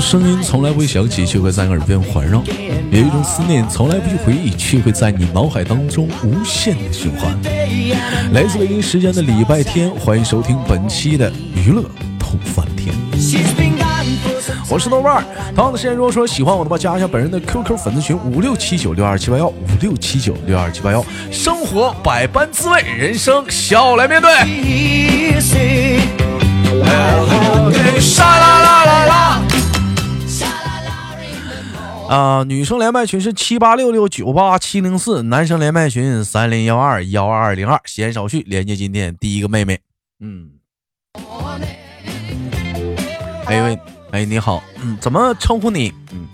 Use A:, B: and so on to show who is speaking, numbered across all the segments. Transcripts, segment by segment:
A: 种声音从来不会响起，却会在耳边环绕；有一种思念从来不去回忆，却会在你脑海当中无限的循环。来自北京时间的礼拜天，欢迎收听本期的娱乐透翻天。我是豆瓣儿，同样的时间，如果说喜欢我的话，加一下本人的 QQ 粉丝群五六七九六二七八幺五六七九六二七八幺。生活百般滋味，人生笑来面对。沙啦啦啦啦！啊，女生连麦群是七八六六九八七零四，男生连麦群三零幺二幺二二零二。闲少叙，连接今天第一个妹妹。嗯，哎喂，哎你好，嗯，怎么称呼你？嗯，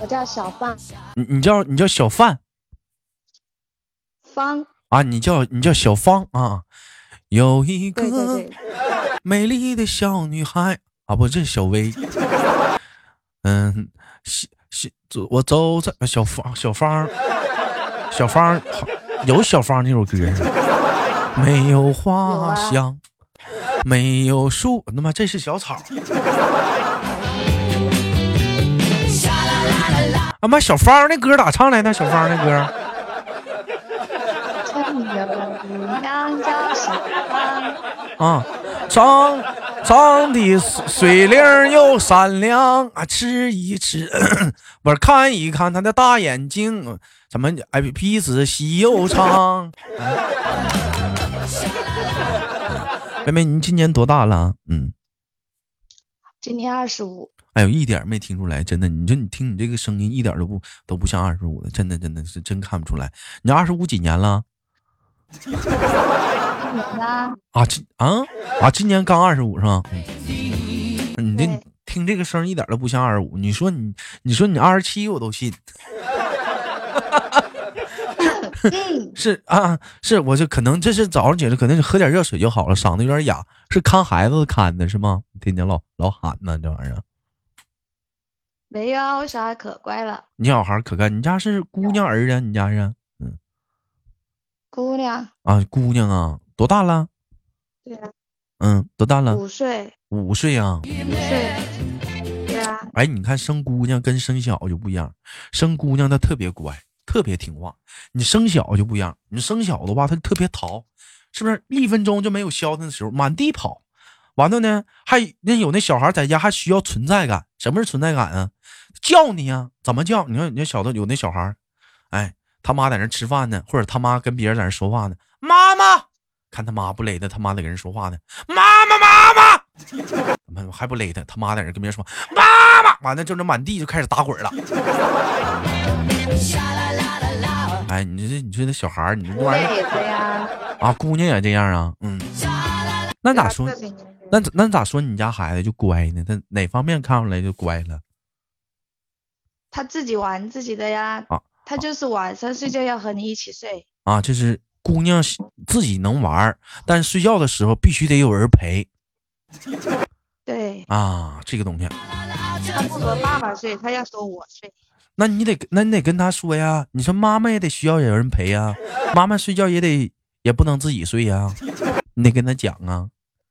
B: 我叫小范。
A: 你你叫你叫小范？
B: 方
A: 啊，你叫你叫小芳啊？有一个。美丽的小女孩啊，不，这是小薇。嗯，小小我走在小芳小芳小芳有小芳那首歌。没有花香，没有树，他妈这是小草。啊妈，小芳那歌咋唱来的？小芳那歌。啊。长长的水灵又闪亮啊，吃一吃，不是看一看他的大眼睛，怎么哎鼻子细又长？妹妹，你今年多大了？嗯，
B: 今年二十五。
A: 哎呦，一点没听出来，真的，你说你听你这个声音，一点都不都不像二十五的，真的真的是真看不出来。你二十五几年了？啊，今啊啊，今年刚二十五是吧？你这听这个声一点都不像二十五。你说你，你说你二十七，我都信。是啊，是，我就可能这是早上起来可能喝点热水就好了，嗓子有点哑。是看孩子看的是吗？天天老老喊呢，这玩意儿。
B: 没有，我小孩可乖了。
A: 你小孩可乖，你家是姑娘儿子？你家是？嗯，
B: 姑娘
A: 啊，姑娘啊。多大了？
B: 对啊，
A: 嗯，多大了？
B: 五岁。
A: 五岁啊。
B: 五岁。对啊。
A: 哎，你看生姑娘跟生小就不一样，生姑娘她特别乖，特别听话。你生小就不一样，你生小的话她特别淘，是不是？一分钟就没有消停的时候，满地跑。完了呢，还那有那小孩在家还需要存在感。什么是存在感啊？叫你呀，怎么叫？你看，你看小子有那小孩，哎，他妈在那吃饭呢，或者他妈跟别人在那说话呢，妈妈。看他妈不勒他，他妈在跟人说话呢。妈妈，妈妈，还不勒他，他妈在那跟别人说妈妈。完了，就这满地就开始打滚了。哎，你这，你说那小孩你这玩意儿啊，姑娘也这样啊？嗯，那咋说？那那咋说？你家孩子就乖呢？他哪方面看出来就乖了？
B: 他自己玩自己的呀。啊，他就是晚上睡觉要和你一起睡。
A: 啊，就是。姑娘自己能玩，但睡觉的时候必须得有人陪。
B: 对
A: 啊，这个东西。
B: 他不和爸爸睡，他要说我睡。
A: 那你得，那你得跟他说呀。你说妈妈也得需要有人陪呀，妈妈睡觉也得，也不能自己睡呀。你得跟他讲啊。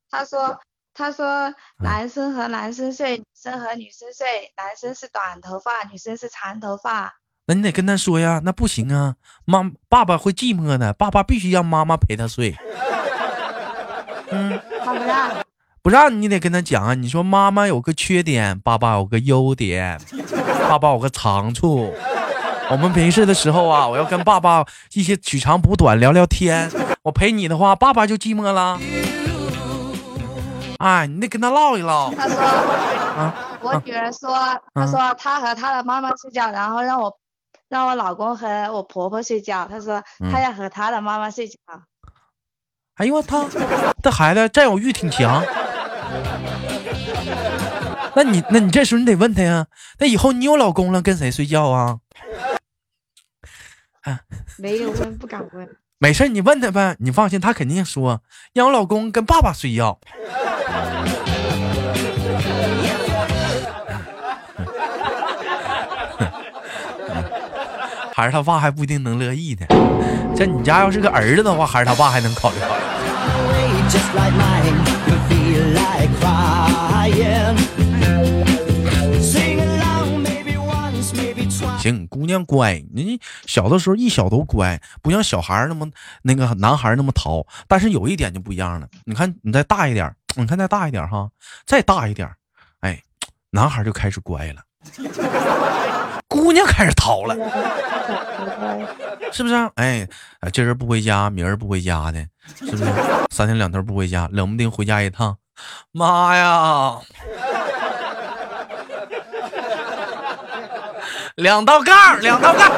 B: 他说，他说，男生和男生睡，女生和女生睡，男生是短头发，女生是长头发。
A: 那你得跟他说呀，那不行啊，妈爸爸会寂寞的，爸爸必须让妈妈陪他睡。
B: 嗯，他不让，
A: 不让你得跟他讲啊，你说妈妈有个缺点，爸爸有个优点，爸爸有个长处。我们没事的时候啊，我要跟爸爸一些取长补短聊聊天。我陪你的话，爸爸就寂寞了。哎，你得跟他唠一唠。
B: 他说，啊，我女儿说，他说他和他的妈妈睡觉，然后让我。让我老公和我婆婆睡觉，他说他要和他的妈妈睡觉。
A: 哎呦我操，这孩子占有欲挺强。那你那你这时候你得问他呀，那以后你有老公了跟谁睡觉啊？
B: 没有问，不敢问。
A: 没事你问他呗，你放心，他肯定说让我老公跟爸爸睡觉。孩儿他爸还不一定能乐意呢。这你家要是个儿子的话孩儿他爸还能考虑。考虑行姑娘乖你小的时候一小都乖不像小孩那么那个男孩那么淘但是有一点就不一样了。你看你再大一点你看再大一点哈再大一点哎男孩就开始乖了。姑娘开始逃了，是不是？哎，今儿不回家，明儿不回家的，是不是？三天两头不回家，冷不丁回家一趟，妈呀！两道杠，两道杠。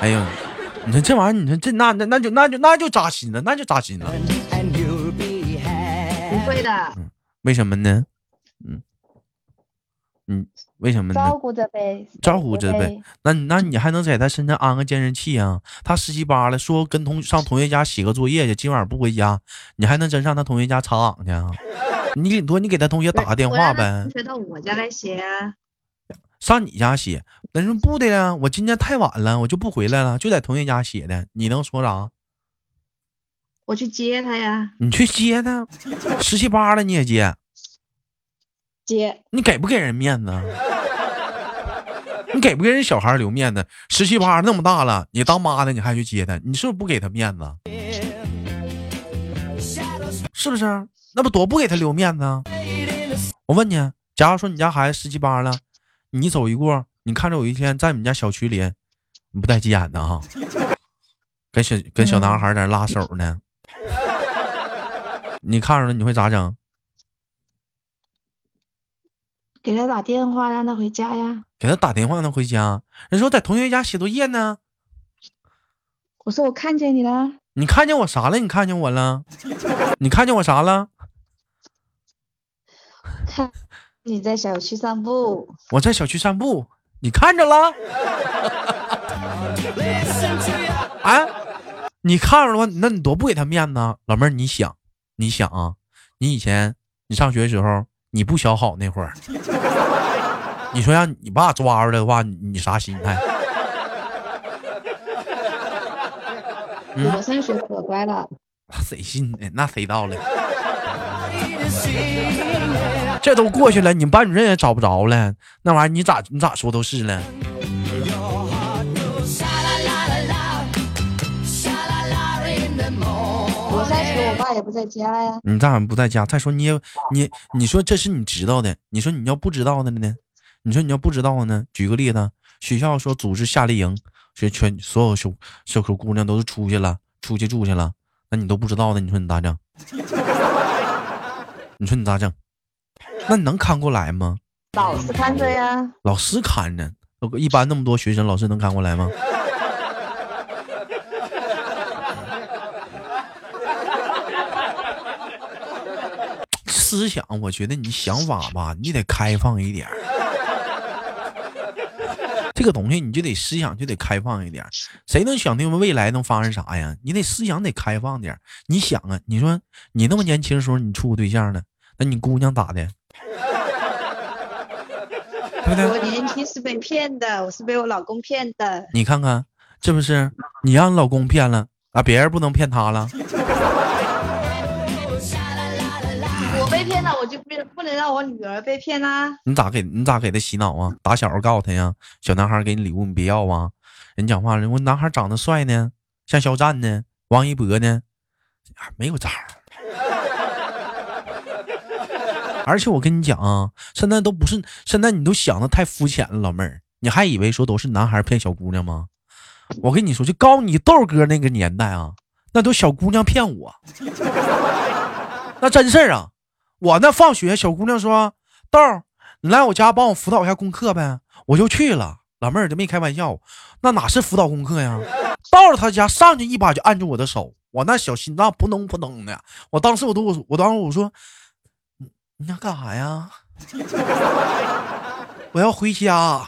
A: 哎呦，你说这玩意儿，你说这那那那就那就那就扎心了，那就扎心了。
B: 不会的。
A: 嗯，为什么呢？嗯嗯，为什么呢？
B: 照顾着呗，
A: 照顾着呗。那那你还能在他身上安个监视器啊？他十七八了，说跟同上同学家写个作业去，今晚不回家，你还能真上他同学家查岗去啊？你顶多你给他同学打个电话呗。
B: 同学到我家来写啊。
A: 上你家写？那说不的呀，我今天太晚了，我就不回来了，就在同学家写的。你能说啥？
B: 我去接他呀。
A: 你去接他，十七八了你也接？
B: 接。
A: 你给不给人面子？你给不给人小孩留面子？十七八那么大了，你当妈的你还去接他？你是不是不给他面子？是不是？那不多不给他留面子？我问你，假如说你家孩子十七八了。你走一过，你看着有一天在你们家小区里，你不带急眼的哈，跟小跟小男孩在那拉手呢，你看着了你会咋整？
B: 给他打电话让他回家呀。
A: 给他打电话让他回家。人说在同学家写作业呢。
B: 我说我看见你了。
A: 你看见我啥了？你看见我了？你看见我啥了？
B: 看。你在小区散步，
A: 我在小区散步，你看着了？啊，你看着了吗？那你多不给他面子，老妹儿，你想，你想啊，你以前你上学的时候，你不小好那会儿，你说让你爸抓出来的话，你啥心态？
B: 我上学可乖了，
A: 谁信呢？那谁到了？这都过去了，你班主任也找不着了，那玩意儿你咋你咋说都是了。
B: 我在说，我爸也不在家呀。
A: 你咋不在家？再说你也你你说这是你知道的，你说你要不知道的呢？你说你要不知道呢？举个例子，学校说组织夏令营，学全所有小小口姑娘都是出去了，出去住去了，那你都不知道的，你说你咋整？你说你咋整？那你能看过来吗？
B: 老师看着呀。
A: 老师看着，一般那么多学生，老师能看过来吗？思想，我觉得你想法吧，你得开放一点。这个东西你就得思想就得开放一点。谁能想定未来能发生啥呀？你得思想得开放点。你想啊，你说你那么年轻的时候你处过对象呢？那你姑娘咋的？
B: 对不对我年轻是被骗的，我是被我老公骗的。
A: 你看看，是不是？你让你老公骗了啊？别人不能骗他了。
B: 我被骗了，我就不不能让我女儿被骗啦。
A: 你咋给你咋给他洗脑啊？打小告诉他呀，小男孩给你礼物你别要啊。人讲话了，我男孩长得帅呢，像肖战呢，王一博呢，没有招。而且我跟你讲啊，现在都不是，现在你都想的太肤浅了，老妹儿，你还以为说都是男孩骗小姑娘吗？我跟你说，就告你豆哥那个年代啊，那都小姑娘骗我，那真事儿啊。我那放学，小姑娘说豆儿，你来我家帮我辅导一下功课呗，我就去了。老妹儿，这没开玩笑，那哪是辅导功课呀？到了他家，上去一把就按住我的手，我那小心脏扑通扑通的。我当时我都我我当时我说。你想干啥呀？我要回家。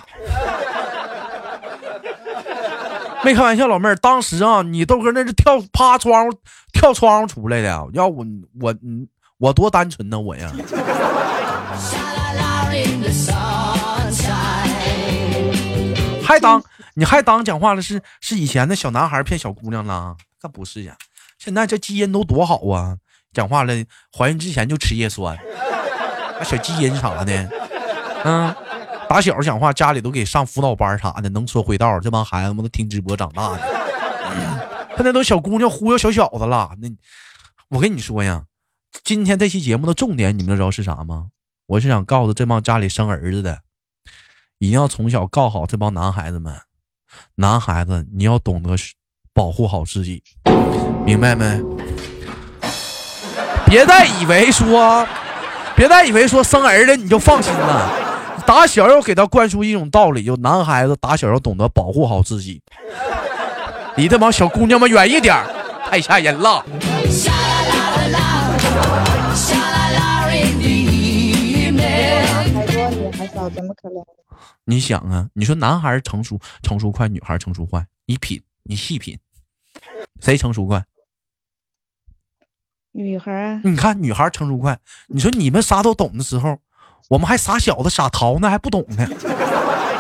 A: 没开玩笑，老妹儿，当时啊，你豆哥那是跳趴窗户跳窗户出来的。要我我我多单纯呢，我呀。还当你还当讲话了？是是以前的小男孩骗小姑娘了？可不是呀，现在这基因都多好啊！讲话了，怀孕之前就吃叶酸，那小基因啥的，嗯，打小讲话家里都给上辅导班啥的，能说会道，这帮孩子们都听直播长大的，现在都小姑娘忽悠小小子了。那我跟你说呀，今天这期节目的重点，你们知道是啥吗？我是想告诉这帮家里生儿子的，一定要从小告好这帮男孩子们，男孩子你要懂得保护好自己，明白没？别再以为说，别再以为说生儿子你就放心了，打小要给他灌输一种道理，就男孩子打小要懂得保护好自己，离这帮小姑娘们远一点，太吓人了。
B: 怎么可能？
A: 你想啊，你说男孩成熟成熟快，女孩成熟快，你品，你细品，谁成熟快？
B: 女孩。
A: 你看女孩成熟快，你说你们啥都懂的时候，我们还傻小子傻淘呢，还不懂呢。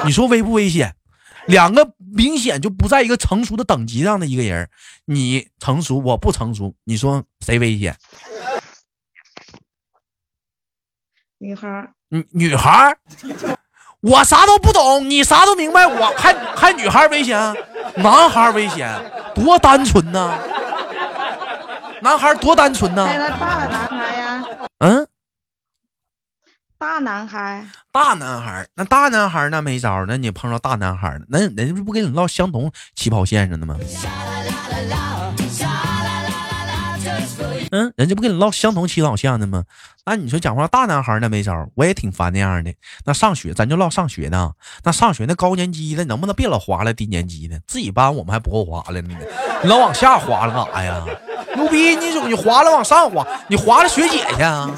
A: 你说危不危险？两个明显就不在一个成熟的等级上的一个人，你成熟，我不成熟，你说谁危险？
B: 女孩。
A: 女女孩我啥都不懂，你啥都明白，我还还女孩危险，男孩危险，多单纯呐！男孩多单纯呐！
B: 那大的男孩呀？
A: 嗯，
B: 大男孩，
A: 大男孩，那大男孩那没招，那你碰到大男孩那人家不跟你唠相同起跑线上的吗？嗯，人家不跟你唠相同起跑线的吗？那你说讲话大男孩那没招，我也挺烦那样的。那上学咱就唠上学呢，那上学那高年级的能不能别老划了低年级的？自己班我们还不够划了呢，你老往下滑了干啥呀？牛逼！你你划了往上划，你划了学姐去啊？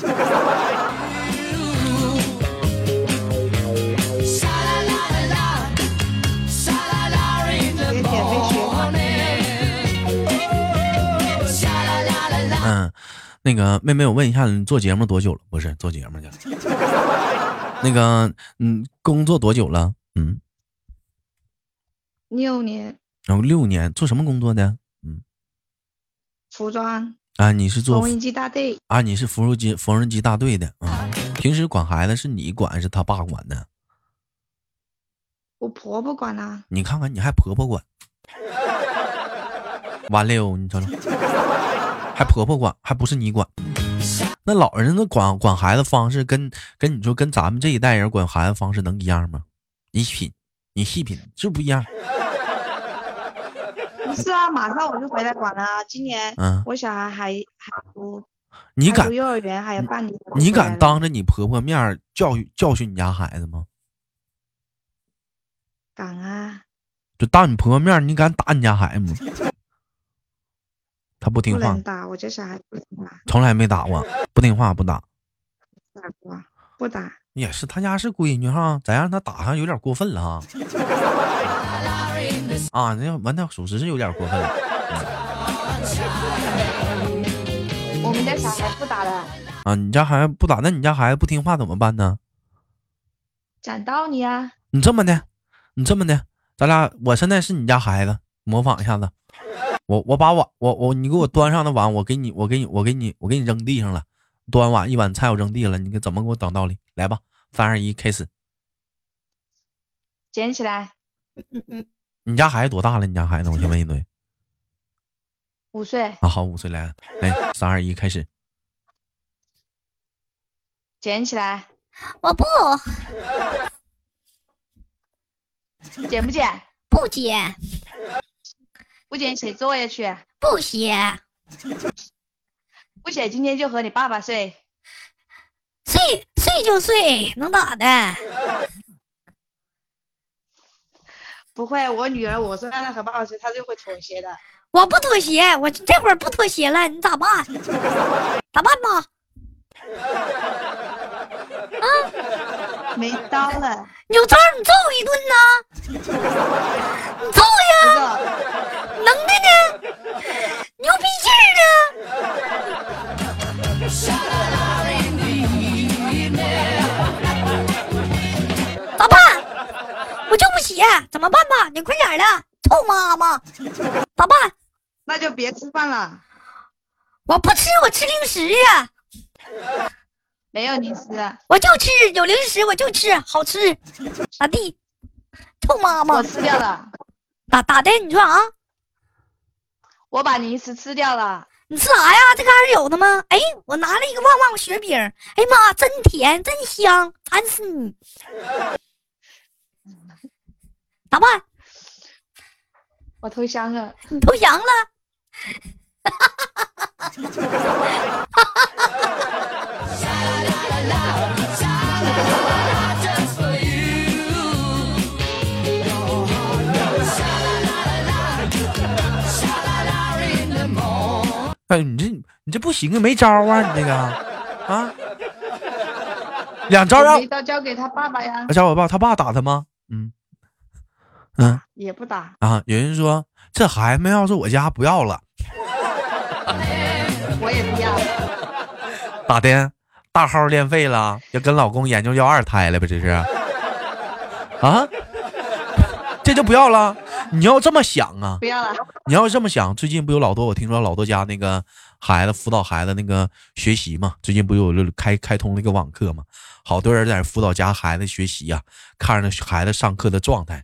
A: 那个妹妹，我问一下，你做节目多久了？不是做节目去了。那个，嗯，工作多久了？嗯，
B: 六年。
A: 然后六年做什么工作的？嗯，
B: 服装。
A: 啊，你是做
B: 缝纫机大队。
A: 啊，你是缝纫机缝纫机大队的啊。平时管孩子是你管还是他爸管的？
B: 我婆婆管啊。
A: 你看看，你还婆婆管？完了哟，你瞅瞅。还婆婆管，还不是你管？那老人的管管孩子方式跟跟你说跟咱们这一代人管孩子方式能一样吗？你品，你细品，是不一样。
B: 不 是啊，马上我就回来管了。今年，嗯，我小孩还还读，
A: 你敢
B: 幼儿园还有半年？
A: 你敢当着你婆婆面教育教训你家孩子吗？
B: 敢啊！
A: 就当你婆婆面，你敢打你家孩子吗？他不听话，
B: 打我这小孩不听话，
A: 从来没打过，不听话不打，
B: 打不不打，
A: 也是他家是闺女哈，咱让他打上有点过分了哈。啊，那完那属实是有点过分了。
B: 我们家小孩不打的。
A: 啊，你家孩子不打，那你家孩子不听话怎么办呢？
B: 讲道理啊。
A: 你这么的，你这么的，咱俩我现在是你家孩子，模仿一下子。我我把碗我我你给我端上的碗我给你我给你我给你我给你扔地上了，端碗一碗菜我扔地了，你给怎么给我讲道理？来吧，三二一，开始。
B: 捡起来。
A: 你家孩子多大了？你家孩子，我先问一嘴。
B: 五岁。
A: 啊，好，五岁来，来，三二一，开始。
B: 捡起来。
C: 我不。
B: 捡不捡？
C: 不捡。
B: 不捡写作业去，
C: 不写，
B: 不写今天就和你爸爸睡，
C: 睡睡就睡，能咋的？
B: 不会，我女儿我说让她和爸爸睡，她就会妥协的。
C: 我不妥协，我这会儿不妥协了，你咋办？咋办吧？
B: 啊，没刀了。
C: 有招你揍我一顿呐！你揍呀！能的呢，牛逼劲儿呢！咋办？我就不写，怎么办吧？你快点的，臭妈妈！咋办？
B: 那就别吃饭了。
C: 我不吃，我吃零食啊，
B: 没有零食，
C: 我就吃有零食我就吃，好吃。咋地？臭妈妈
B: 我，吃掉了，
C: 咋咋的？你说啊？
B: 我把零食吃掉了。
C: 你吃啥呀？这嘎是有的吗？哎，我拿了一个旺旺雪饼，哎呀妈，真甜，真香，馋死你！咋办？
B: 我投降了，
C: 你投降了？
A: 哎，你这你这不行啊，没招啊，你这个啊，两招让
B: 我没刀交给他爸爸呀，
A: 交我爸他爸打他吗？嗯嗯
B: 也不打。
A: 啊，有人说这孩子要是我家不要了，
B: 我也不要，
A: 咋的？大号练废了，要跟老公研究要二胎了呗？这是啊？这就不要了？你要这么想啊？
B: 不要了。
A: 你要这么想，最近不有老多，我听说老多家那个孩子辅导孩子那个学习嘛，最近不有开开通了一个网课嘛，好多人在辅导家孩子学习呀、看着孩子上课的状态，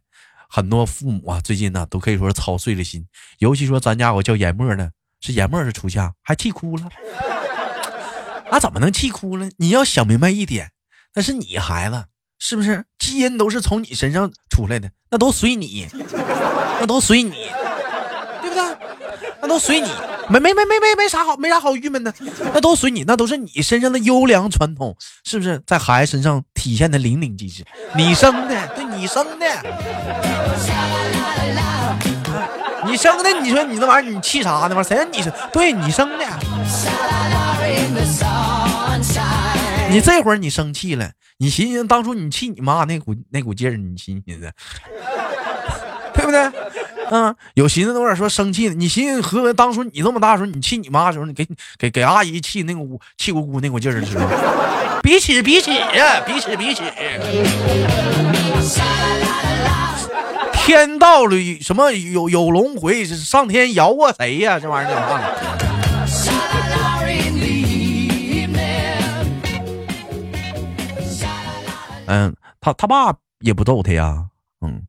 A: 很多父母啊，最近呢都可以说是操碎了心，尤其说咱家我叫研墨呢，是研墨是初夏，还气哭了，那、怎么能气哭了？你要想明白一点，那是你孩子，是不是？基因都是从你身上出来的，那都随你，那都随你。对不对？那都随你，没没没没没没啥好，没啥好郁闷的，那都随你，那都是你身上的优良传统，是不是在孩子身上体现的淋漓尽致？你生的，对你生的，你生的，你说你那玩意儿，你气啥呢？玩意谁让你生？对你生的，你这会儿你生气了，你寻思当初你气你妈那股那股劲儿，你寻思寻思，对不对？嗯，有寻思那会儿说生气呢，你寻思和当初你这么大的时候，你气你妈的时候，你给给给阿姨气那个股气鼓鼓那股劲儿的时候，比起比起呀，比起比起，天道里什么有有轮回，上天摇过谁呀？这玩意儿叫？嗯，他他爸也不揍他呀，嗯。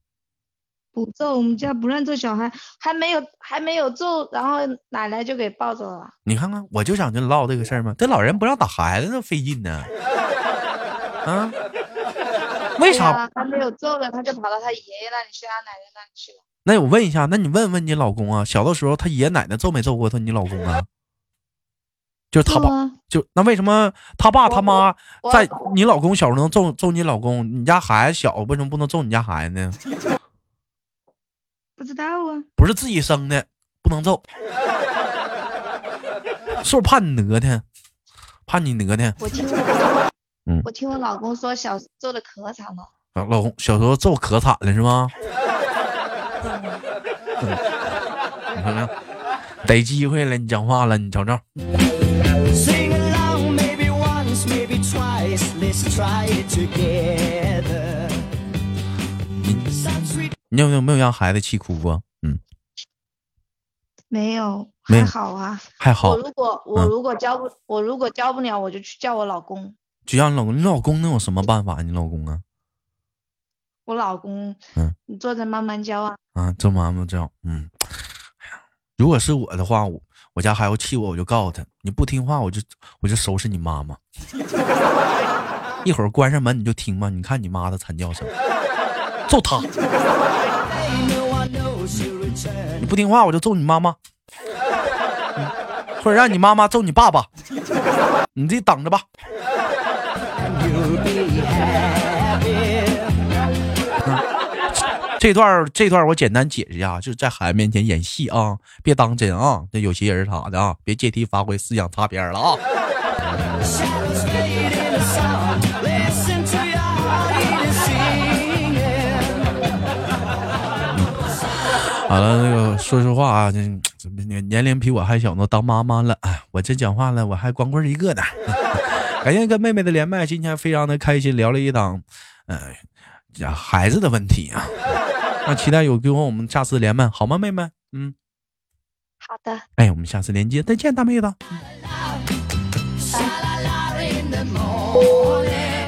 B: 不揍，我们家不让揍小孩，还没有还没有揍，然后奶奶就给抱走了。
A: 你看看，我就想跟你唠这个事儿嘛。这老人不让打孩子，那费劲呢。啊？为啥？
B: 还没有揍呢，他就跑到他爷爷那里去，他奶奶那里去了。
A: 那我问一下，那你问问你老公啊，小的时候他爷爷奶奶揍没揍过他？你老公啊？就是他爸，就那为什么他爸他妈在你老公小时候能揍揍你老公，你家孩子小为什么不能揍你家孩子呢？
B: 不知道啊，
A: 不是自己生的，不能揍，是不是怕你讹他？怕你讹他？
B: 我听我
A: 嗯
B: 我听我老公说，小时候揍的可惨了。
A: 啊老公小时候揍可惨了是吗？你看看，逮机会了，你讲话了，你瞅瞅。你有没有没有让孩子气哭过？嗯，
B: 没有，还好啊。
A: 还好
B: 我，如果我
A: 嗯
B: 如果教不我如果教不了，我就去叫我老公。
A: 就让你老公，你老公能有什么办法？你老公啊，
B: 我老公，
A: 嗯，
B: 你坐着慢慢教啊。
A: 啊，这妈妈这样，嗯，哎呀，如果是我的话，我我家孩子气我，我就告诉他，你不听话，我就我就收拾你妈妈。一会儿关上门你就听吧，你看你妈的惨叫声，揍他！你不听话，我就揍你妈妈，或者让你妈妈揍你爸爸，你自己等着吧。这段这段我简单解释一下，就是在孩子面前演戏啊，别当真啊，这有些人啥的啊，别借题发挥，思想擦边了啊。好了，那个说实话啊，这这年年龄比我还小呢，当妈妈了，哎，我这讲话了，我还光棍一个呢。感谢跟妹妹的连麦，今天非常的开心，聊了一档，呃，讲孩子的问题啊。那期待有机会我们下次连麦，好吗，妹妹？嗯，
B: 好的，
A: 哎，我们下次连接，再见，大妹子。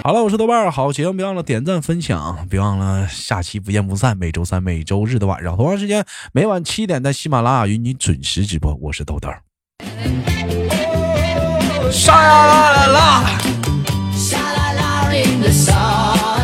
A: 好了，我是豆瓣儿，好节目别忘了点赞分享，别忘了下期不见不散。每周三、每周日的晚上同样时间，每晚七点在喜马拉雅与你准时直播。我是豆豆。沙啦啦啦啦。
D: 沙啦啦 in the sun.